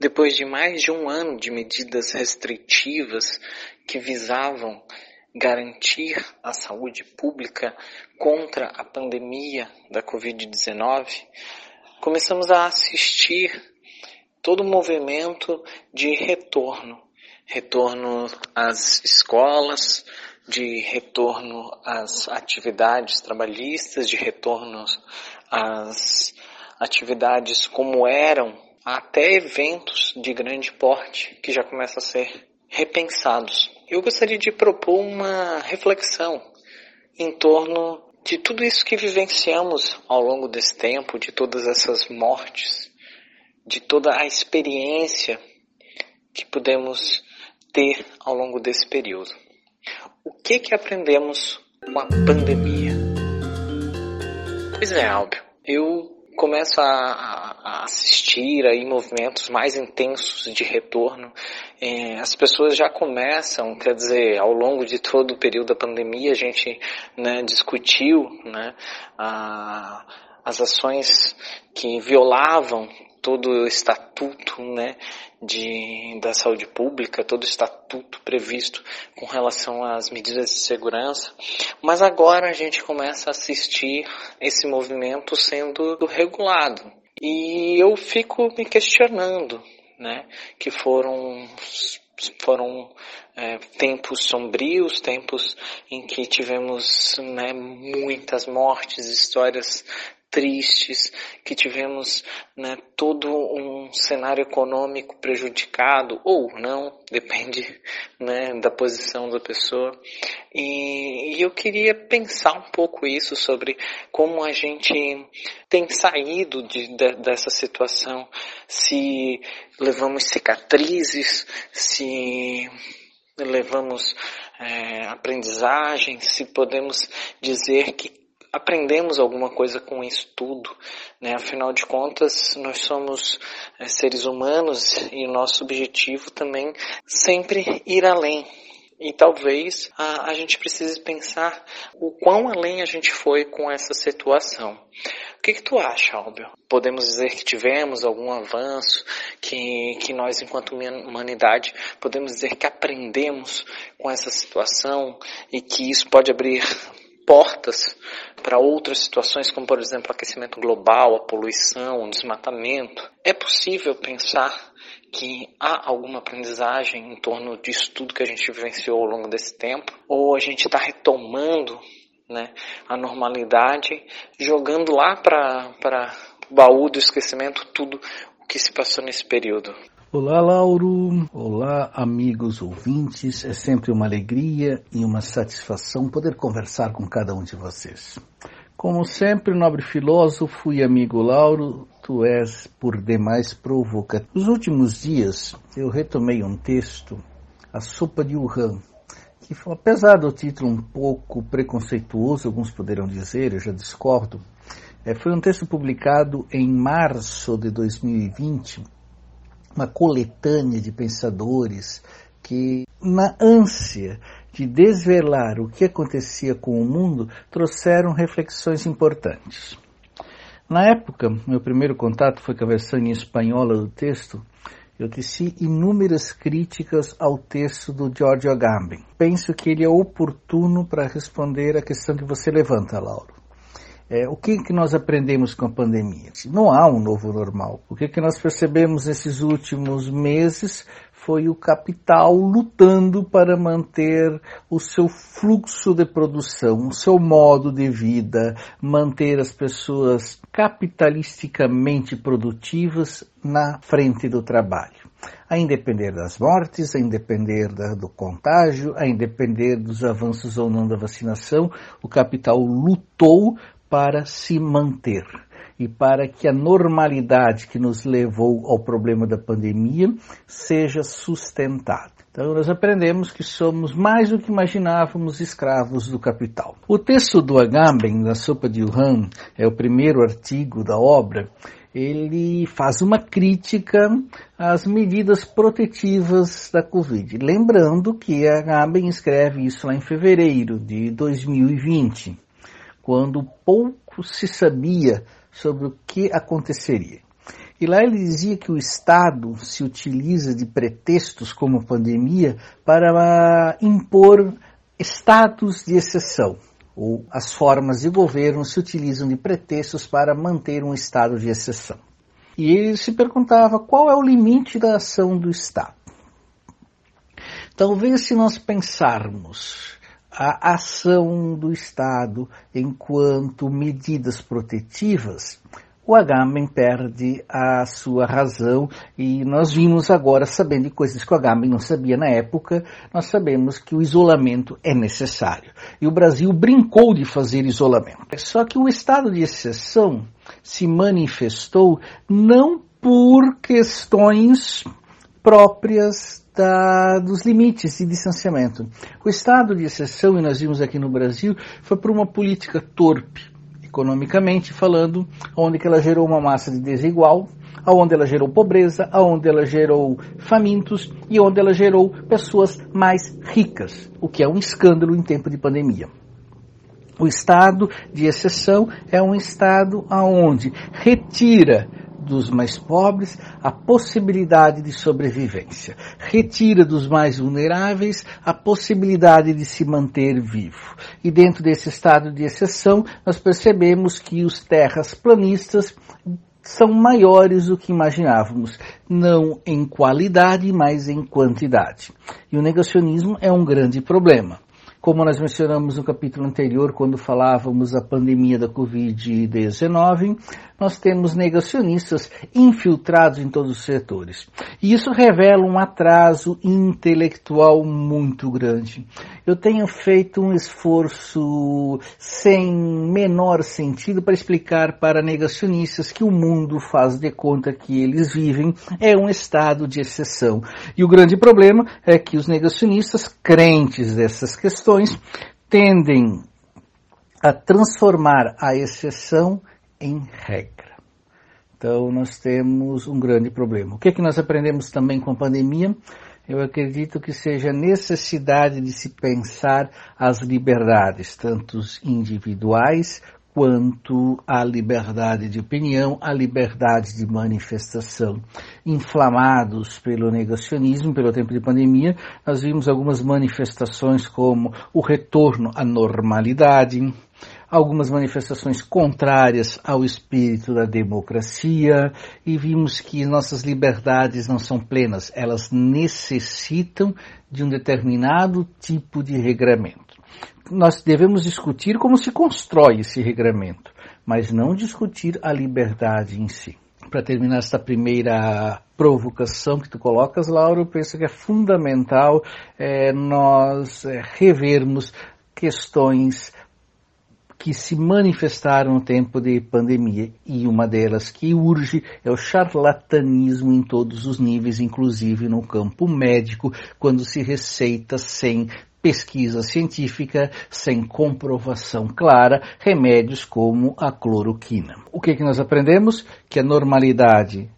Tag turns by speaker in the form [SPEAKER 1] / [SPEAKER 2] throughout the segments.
[SPEAKER 1] depois de mais de um ano de medidas restritivas que visavam garantir a saúde pública contra a pandemia da Covid-19, começamos a assistir todo o movimento de retorno. Retorno às escolas, de retorno às atividades trabalhistas, de retorno às atividades como eram, até eventos de grande porte que já começam a ser repensados. Eu gostaria de propor uma reflexão em torno de tudo isso que vivenciamos ao longo desse tempo, de todas essas mortes, de toda a experiência que podemos ter ao longo desse período. O que que aprendemos com a pandemia? Pois é, Álbio, eu começo a, a assistir aí movimentos mais intensos de retorno. É, as pessoas já começam, quer dizer, ao longo de todo o período da pandemia, a gente né, discutiu né, a, as ações que violavam todo o estatuto né, de, da saúde pública, todo o estatuto previsto com relação às medidas de segurança, mas agora a gente começa a assistir esse movimento sendo regulado. E eu fico me questionando, né, que foram foram é, tempos sombrios, tempos em que tivemos né, muitas mortes, histórias tristes, que tivemos né, todo um cenário econômico prejudicado, ou não, depende né, da posição da pessoa. E, e eu queria pensar um pouco isso sobre como a gente tem saído de, de, dessa situação, se levamos cicatrizes, se levamos é, aprendizagem, se podemos dizer que aprendemos alguma coisa com isso tudo, né? Afinal de contas, nós somos é, seres humanos e o nosso objetivo também sempre ir além. E talvez a, a gente precise pensar o quão além a gente foi com essa situação. O que, que tu acha, Albio? Podemos dizer que tivemos algum avanço, que, que nós, enquanto humanidade, podemos dizer que aprendemos com essa situação e que isso pode abrir portas para outras situações, como por exemplo aquecimento global, a poluição, o desmatamento. É possível pensar que há alguma aprendizagem em torno disso tudo que a gente vivenciou ao longo desse tempo? Ou a gente está retomando né, a normalidade, jogando lá para o baú do esquecimento tudo o que se passou nesse período?
[SPEAKER 2] Olá, Lauro. Olá, amigos ouvintes. É sempre uma alegria e uma satisfação poder conversar com cada um de vocês. Como sempre, nobre filósofo e amigo Lauro, tu és por demais provocativo. Nos últimos dias, eu retomei um texto, A Sopa de Wuhan, que, apesar do título um pouco preconceituoso, alguns poderão dizer, eu já discordo, é, foi um texto publicado em março de 2020 uma coletânea de pensadores que, na ânsia de desvelar o que acontecia com o mundo, trouxeram reflexões importantes. Na época, meu primeiro contato foi com a versão em espanhola do texto. Eu teci inúmeras críticas ao texto do George Agamben. Penso que ele é oportuno para responder a questão que você levanta, Lauro. É, o que, que nós aprendemos com a pandemia? Não há um novo normal. O que, que nós percebemos nesses últimos meses foi o capital lutando para manter o seu fluxo de produção, o seu modo de vida, manter as pessoas capitalisticamente produtivas na frente do trabalho. A independer das mortes, a independer da, do contágio, a independer dos avanços ou não da vacinação, o capital lutou para se manter e para que a normalidade que nos levou ao problema da pandemia seja sustentada. Então, nós aprendemos que somos mais do que imaginávamos escravos do capital. O texto do Agamben, da Sopa de Wuhan, é o primeiro artigo da obra, ele faz uma crítica às medidas protetivas da Covid. Lembrando que Agamben escreve isso lá em fevereiro de 2020 quando pouco se sabia sobre o que aconteceria. E lá ele dizia que o Estado se utiliza de pretextos como pandemia para impor estados de exceção, ou as formas de governo se utilizam de pretextos para manter um estado de exceção. E ele se perguntava qual é o limite da ação do Estado. Talvez se nós pensarmos a ação do Estado enquanto medidas protetivas, o Agamben perde a sua razão e nós vimos agora, sabendo de coisas que o Agamben não sabia na época, nós sabemos que o isolamento é necessário. E o Brasil brincou de fazer isolamento. Só que o estado de exceção se manifestou não por questões próprias da, dos limites de distanciamento. O estado de exceção, e nós vimos aqui no Brasil, foi por uma política torpe economicamente falando, onde que ela gerou uma massa de desigual, aonde ela gerou pobreza, aonde ela gerou famintos e onde ela gerou pessoas mais ricas, o que é um escândalo em tempo de pandemia. O estado de exceção é um estado aonde retira dos mais pobres a possibilidade de sobrevivência, retira dos mais vulneráveis a possibilidade de se manter vivo. E dentro desse estado de exceção, nós percebemos que os terras planistas são maiores do que imaginávamos, não em qualidade, mas em quantidade. E o negacionismo é um grande problema. Como nós mencionamos no capítulo anterior, quando falávamos da pandemia da Covid-19, nós temos negacionistas infiltrados em todos os setores. E isso revela um atraso intelectual muito grande. Eu tenho feito um esforço sem menor sentido para explicar para negacionistas que o mundo faz de conta que eles vivem é um estado de exceção. E o grande problema é que os negacionistas crentes dessas questões tendem a transformar a exceção em regra. Então nós temos um grande problema. O que é que nós aprendemos também com a pandemia? Eu acredito que seja a necessidade de se pensar as liberdades, tanto individuais quanto a liberdade de opinião, a liberdade de manifestação. Inflamados pelo negacionismo, pelo tempo de pandemia, nós vimos algumas manifestações como o retorno à normalidade, algumas manifestações contrárias ao espírito da democracia e vimos que nossas liberdades não são plenas, elas necessitam de um determinado tipo de regramento. Nós devemos discutir como se constrói esse regramento, mas não discutir a liberdade em si. Para terminar esta primeira provocação que tu colocas, Laura, eu penso que é fundamental é, nós é, revermos questões que se manifestaram no tempo de pandemia e uma delas que urge é o charlatanismo em todos os níveis, inclusive no campo médico, quando se receita sem pesquisa científica, sem comprovação clara, remédios como a cloroquina. O que, que nós aprendemos? Que a normalidade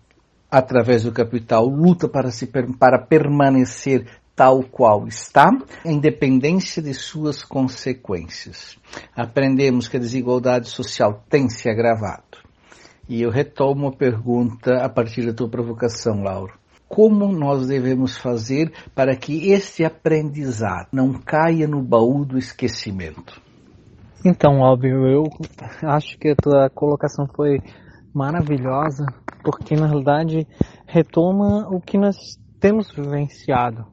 [SPEAKER 2] através do capital, luta para, se, para permanecer tal qual está, independência de suas consequências. Aprendemos que a desigualdade social tem se agravado. E eu retomo a pergunta a partir da tua provocação, Lauro. Como nós devemos fazer para que este aprendizado não caia no baú do esquecimento?
[SPEAKER 1] Então, óbvio, eu acho que a tua colocação foi maravilhosa, porque na realidade retoma o que nós temos vivenciado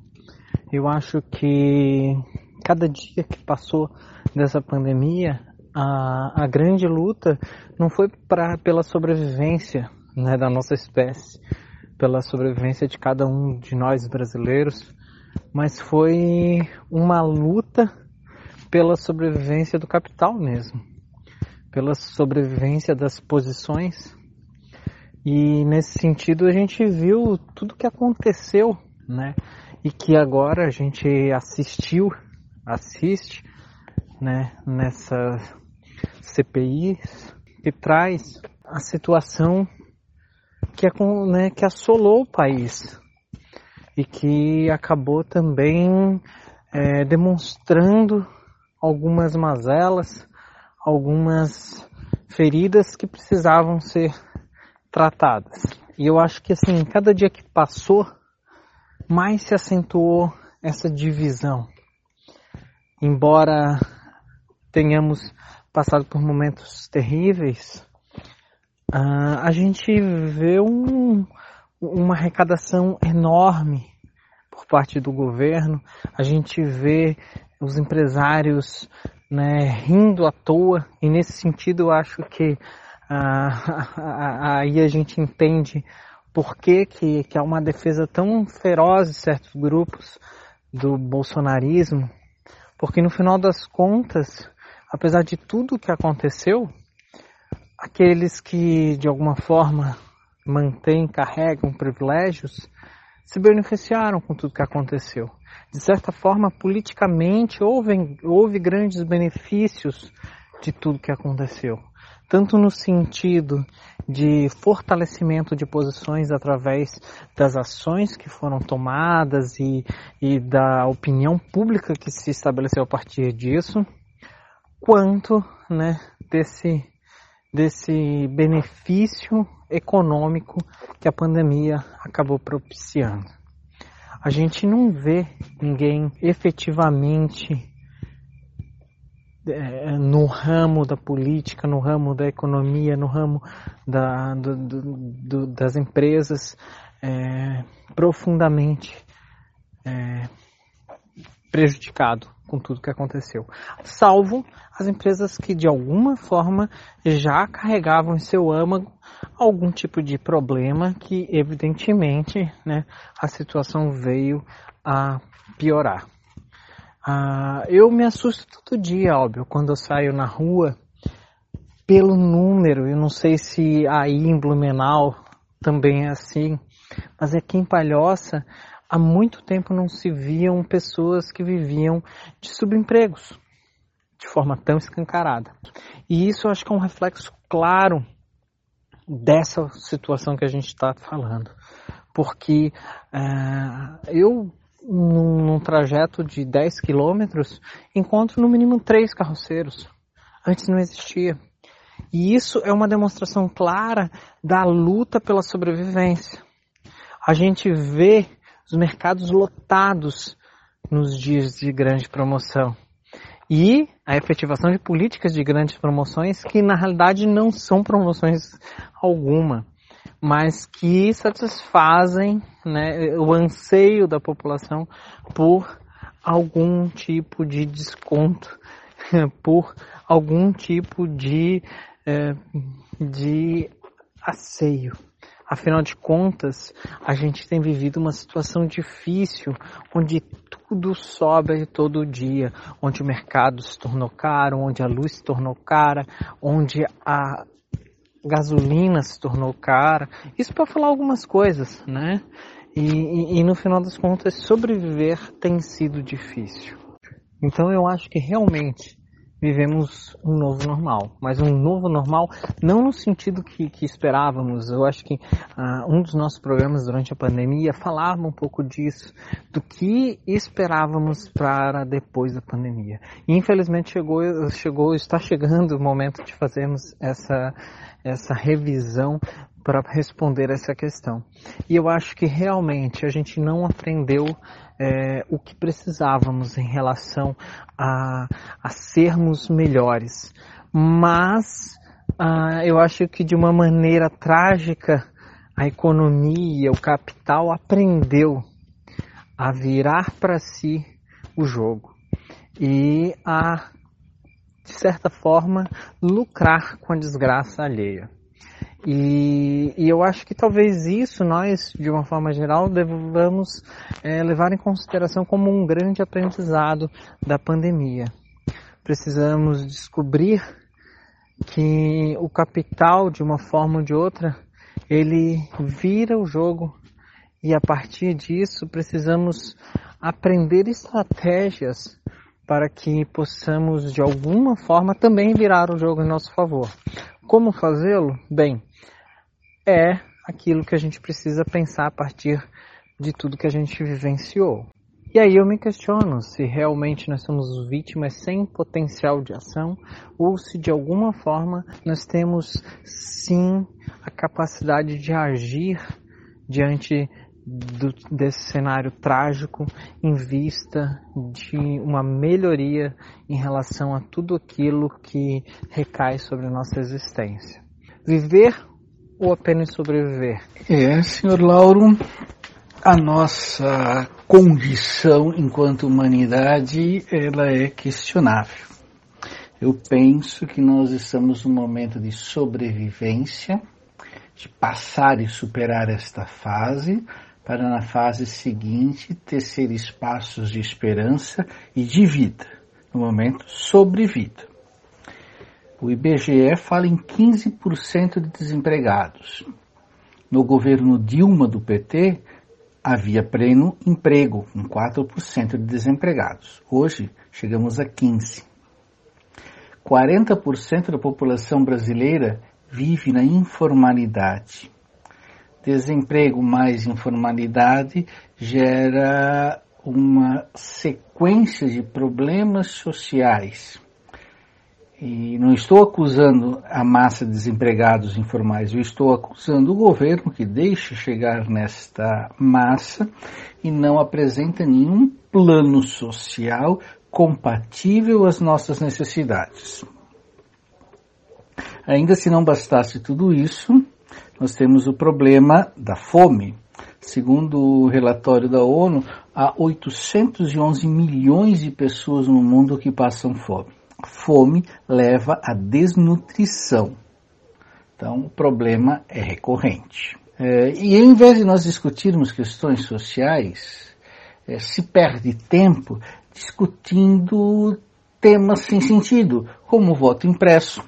[SPEAKER 1] eu acho que cada dia que passou dessa pandemia, a, a grande luta não foi pra, pela sobrevivência né, da nossa espécie, pela sobrevivência de cada um de nós brasileiros, mas foi uma luta pela sobrevivência do capital mesmo, pela sobrevivência das posições. E nesse sentido a gente viu tudo que aconteceu, né? E que agora a gente assistiu, assiste, né, nessa CPI que traz a situação que, é com, né, que assolou o país e que acabou também é, demonstrando algumas mazelas, algumas feridas que precisavam ser tratadas. E eu acho que assim, cada dia que passou, mais se acentuou essa divisão. Embora tenhamos passado por momentos terríveis, uh, a gente vê um, uma arrecadação enorme por parte do governo, a gente vê os empresários né, rindo à toa, e nesse sentido eu acho que ah, aí a gente entende por que, que, que há uma defesa tão feroz de certos grupos do bolsonarismo, porque no final das contas, apesar de tudo que aconteceu, aqueles que de alguma forma mantêm, carregam privilégios, se beneficiaram com tudo que aconteceu. De certa forma, politicamente, houve, houve grandes benefícios de tudo que aconteceu tanto no sentido de fortalecimento de posições através das ações que foram tomadas e, e da opinião pública que se estabeleceu a partir disso, quanto né, desse, desse benefício econômico que a pandemia acabou propiciando. A gente não vê ninguém efetivamente no ramo da política, no ramo da economia, no ramo da, do, do, das empresas, é, profundamente é, prejudicado com tudo que aconteceu. Salvo as empresas que de alguma forma já carregavam em seu âmago algum tipo de problema que evidentemente né, a situação veio a piorar. Ah, eu me assusto todo dia, óbvio, quando eu saio na rua, pelo número. Eu não sei se aí em Blumenau também é assim, mas aqui em Palhoça há muito tempo não se viam pessoas que viviam de subempregos de forma tão escancarada. E isso eu acho que é um reflexo claro dessa situação que a gente está falando. Porque uh, eu num, num trajeto de 10 quilômetros, encontro no mínimo três carroceiros. Antes não existia. E isso é uma demonstração clara da luta pela sobrevivência. A gente vê os mercados lotados nos dias de grande promoção. E a efetivação de políticas de grandes promoções que na realidade não são promoções alguma mas que satisfazem né, o anseio da população por algum tipo de desconto, por algum tipo de, é, de asseio. Afinal de contas, a gente tem vivido uma situação difícil, onde tudo sobe todo dia, onde o mercado se tornou caro, onde a luz se tornou cara, onde a gasolina se tornou cara. Isso para falar algumas coisas, né? E, e, e, no final das contas, sobreviver tem sido difícil. Então eu acho que realmente vivemos um novo normal, mas um novo normal não no sentido que, que esperávamos. Eu acho que uh, um dos nossos programas durante a pandemia falava um pouco disso, do que esperávamos para depois da pandemia. E infelizmente chegou, chegou, está chegando o momento de fazermos essa essa revisão para responder essa questão. E eu acho que realmente a gente não aprendeu é, o que precisávamos em relação a, a sermos melhores. Mas ah, eu acho que de uma maneira trágica a economia, o capital aprendeu a virar para si o jogo e a de certa forma, lucrar com a desgraça alheia. E, e, eu acho que talvez isso nós, de uma forma geral, devamos é, levar em consideração como um grande aprendizado da pandemia. Precisamos descobrir que o capital, de uma forma ou de outra, ele vira o jogo e a partir disso precisamos aprender estratégias para que possamos de alguma forma também virar o jogo em nosso favor. Como fazê-lo? Bem, é aquilo que a gente precisa pensar a partir de tudo que a gente vivenciou.
[SPEAKER 3] E aí eu me questiono se realmente nós somos vítimas sem potencial de ação ou se de alguma forma nós temos sim a capacidade de agir diante do, desse cenário trágico em vista de uma melhoria em relação a tudo aquilo que recai sobre a nossa existência. Viver ou apenas sobreviver?
[SPEAKER 2] É, senhor Lauro, a nossa condição enquanto humanidade ela é questionável. Eu penso que nós estamos num momento de sobrevivência, de passar e superar esta fase, para na fase seguinte tecer espaços de esperança e de vida, no momento sobrevida. O IBGE fala em 15% de desempregados. No governo Dilma do PT, havia pleno emprego, com 4% de desempregados. Hoje, chegamos a 15%. 40% da população brasileira vive na informalidade. Desemprego mais informalidade gera uma sequência de problemas sociais e não estou acusando a massa de desempregados informais, eu estou acusando o governo que deixa chegar nesta massa e não apresenta nenhum plano social compatível às nossas necessidades. Ainda se não bastasse tudo isso, nós temos o problema da fome. Segundo o relatório da ONU, há 811 milhões de pessoas no mundo que passam fome fome leva à desnutrição. Então, o problema é recorrente. É, e em vez de nós discutirmos questões sociais, é, se perde tempo discutindo temas sem sentido, como o voto impresso,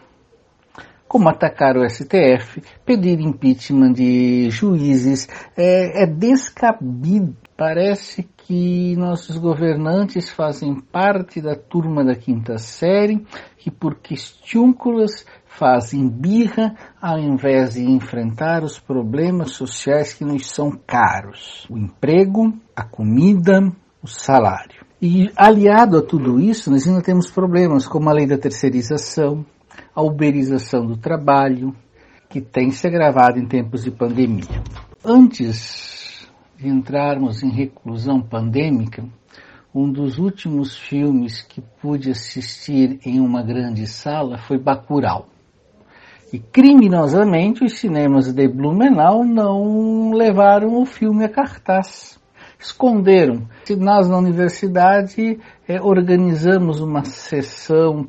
[SPEAKER 2] como atacar o STF, pedir impeachment de juízes, é, é descabido. Parece que nossos governantes fazem parte da turma da quinta série, que por questiúnculas fazem birra ao invés de enfrentar os problemas sociais que nos são caros: o emprego, a comida, o salário. E aliado a tudo isso, nós ainda temos problemas como a lei da terceirização, a uberização do trabalho, que tem se agravado em tempos de pandemia. Antes de entrarmos em reclusão pandêmica, um dos últimos filmes que pude assistir em uma grande sala foi Bacurau. E criminosamente os cinemas de Blumenau não levaram o filme a cartaz. Esconderam. Nós na universidade é, organizamos uma sessão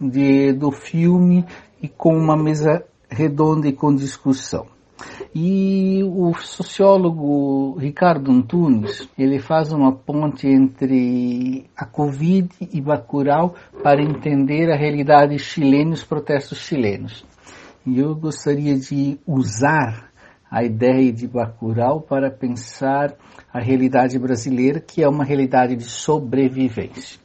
[SPEAKER 2] de, do filme e com uma mesa redonda e com discussão. E o sociólogo Ricardo Antunes, ele faz uma ponte entre a Covid e Bacurau para entender a realidade chilena e os protestos chilenos. E eu gostaria de usar a ideia de Bacurau para pensar a realidade brasileira, que é uma realidade de sobrevivência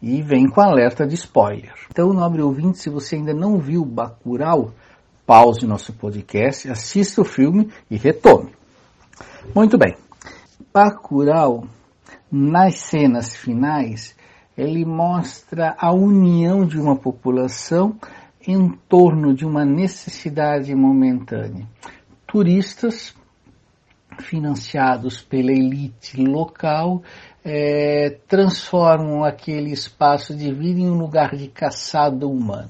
[SPEAKER 2] e vem com alerta de spoiler. Então, nobre ouvinte, se você ainda não viu Bacurau, pause nosso podcast, assista o filme e retome. Muito bem. Bacurau, nas cenas finais, ele mostra a união de uma população em torno de uma necessidade momentânea. Turistas financiados pela elite local é, transformam aquele espaço de vida em um lugar de caçada humana.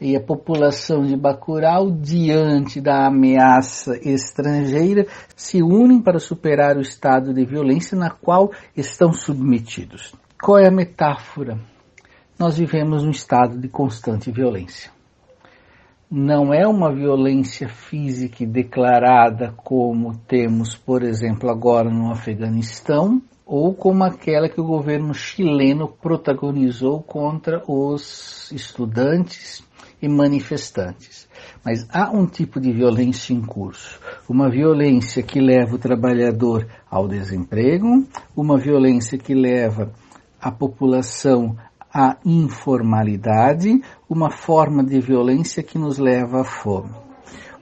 [SPEAKER 2] E a população de Bacurau, diante da ameaça estrangeira, se unem para superar o estado de violência na qual estão submetidos. Qual é a metáfora? Nós vivemos um estado de constante violência. Não é uma violência física declarada como temos, por exemplo, agora no Afeganistão, ou como aquela que o governo chileno protagonizou contra os estudantes e manifestantes. Mas há um tipo de violência em curso, uma violência que leva o trabalhador ao desemprego, uma violência que leva a população à informalidade, uma forma de violência que nos leva à fome.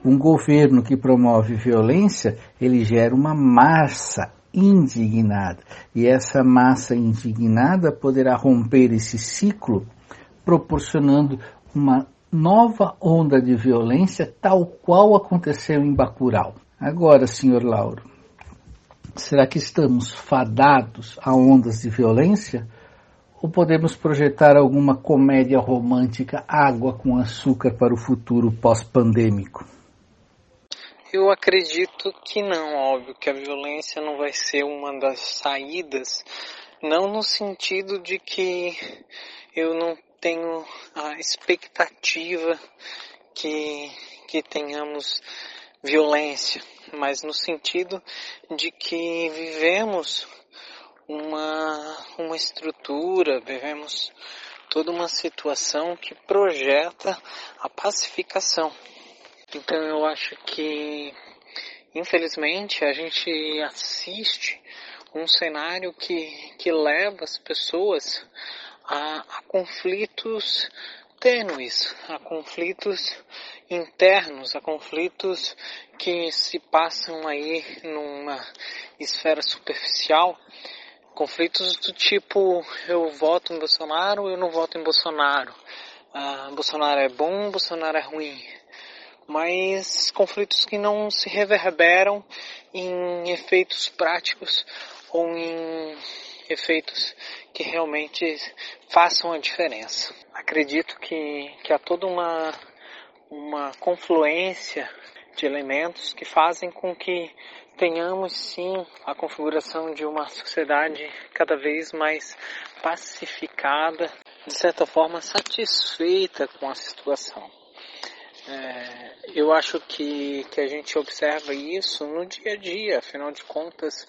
[SPEAKER 2] Um governo que promove violência, ele gera uma massa indignada. E essa massa indignada poderá romper esse ciclo, proporcionando uma nova onda de violência, tal qual aconteceu em Bacurau. Agora, senhor Lauro, será que estamos fadados a ondas de violência? Ou podemos projetar alguma comédia romântica água com açúcar para o futuro pós-pandêmico?
[SPEAKER 1] Eu acredito que não, óbvio, que a violência não vai ser uma das saídas, não no sentido de que eu não tenho a expectativa que, que tenhamos violência, mas no sentido de que vivemos uma, uma estrutura, vivemos toda uma situação que projeta a pacificação. Então eu acho que, infelizmente, a gente assiste um cenário que, que leva as pessoas a, a conflitos tênues, a conflitos internos, a conflitos que se passam aí numa esfera superficial conflitos do tipo eu voto em Bolsonaro eu não voto em Bolsonaro. Ah, Bolsonaro é bom, Bolsonaro é ruim. Mas conflitos que não se reverberam em efeitos práticos ou em efeitos que realmente façam a diferença. Acredito que, que há toda uma, uma confluência de elementos que fazem com que tenhamos sim a configuração de uma sociedade cada vez mais pacificada, de certa forma satisfeita com a situação. É, eu acho que, que a gente observa isso no dia a dia, afinal de contas,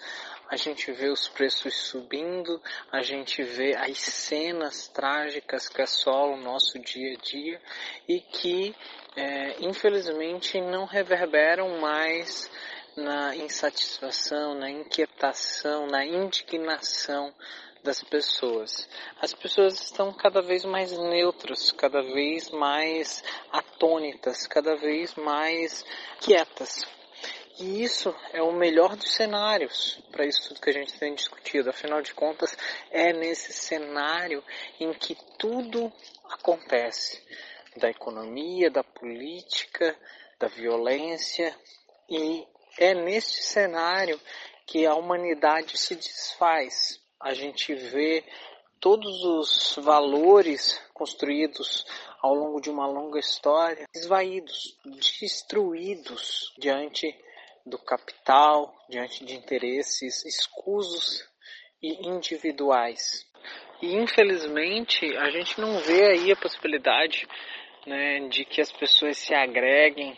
[SPEAKER 1] a gente vê os preços subindo, a gente vê as cenas trágicas que assolam o nosso dia a dia e que, é, infelizmente, não reverberam mais na insatisfação, na inquietação, na indignação das pessoas. As pessoas estão cada vez mais neutras, cada vez mais atônitas, cada vez mais quietas. E isso é o melhor dos cenários para isso tudo que a gente tem discutido. Afinal de contas, é nesse cenário em que tudo acontece da economia, da política, da violência e é neste cenário que a humanidade se desfaz. A gente vê todos os valores construídos ao longo de uma longa história esvaídos, destruídos diante do capital, diante de interesses escusos e individuais. E infelizmente a gente não vê aí a possibilidade né, de que as pessoas se agreguem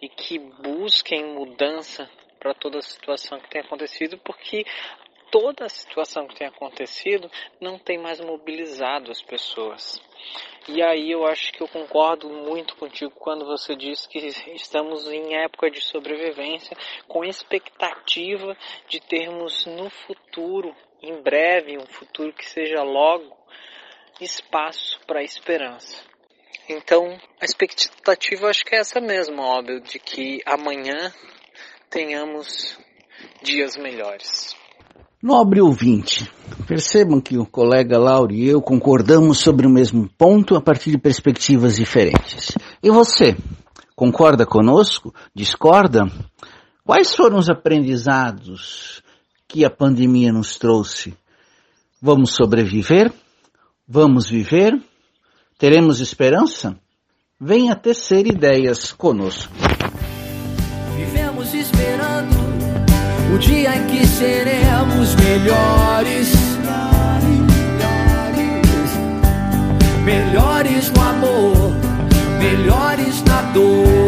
[SPEAKER 1] e que busquem mudança para toda a situação que tem acontecido, porque toda a situação que tem acontecido não tem mais mobilizado as pessoas. E aí eu acho que eu concordo muito contigo quando você diz que estamos em época de sobrevivência, com expectativa de termos no futuro, em breve, um futuro que seja logo, espaço para esperança. Então, a expectativa acho que é essa mesmo, óbvio, de que amanhã tenhamos dias melhores.
[SPEAKER 2] Nobre ouvinte, percebam que o colega Lauro e eu concordamos sobre o mesmo ponto a partir de perspectivas diferentes. E você, concorda conosco? Discorda? Quais foram os aprendizados que a pandemia nos trouxe? Vamos sobreviver? Vamos viver? Teremos esperança? Venha tecer ideias conosco.
[SPEAKER 4] o dia em que seremos melhores. Melhores no amor, melhores na dor.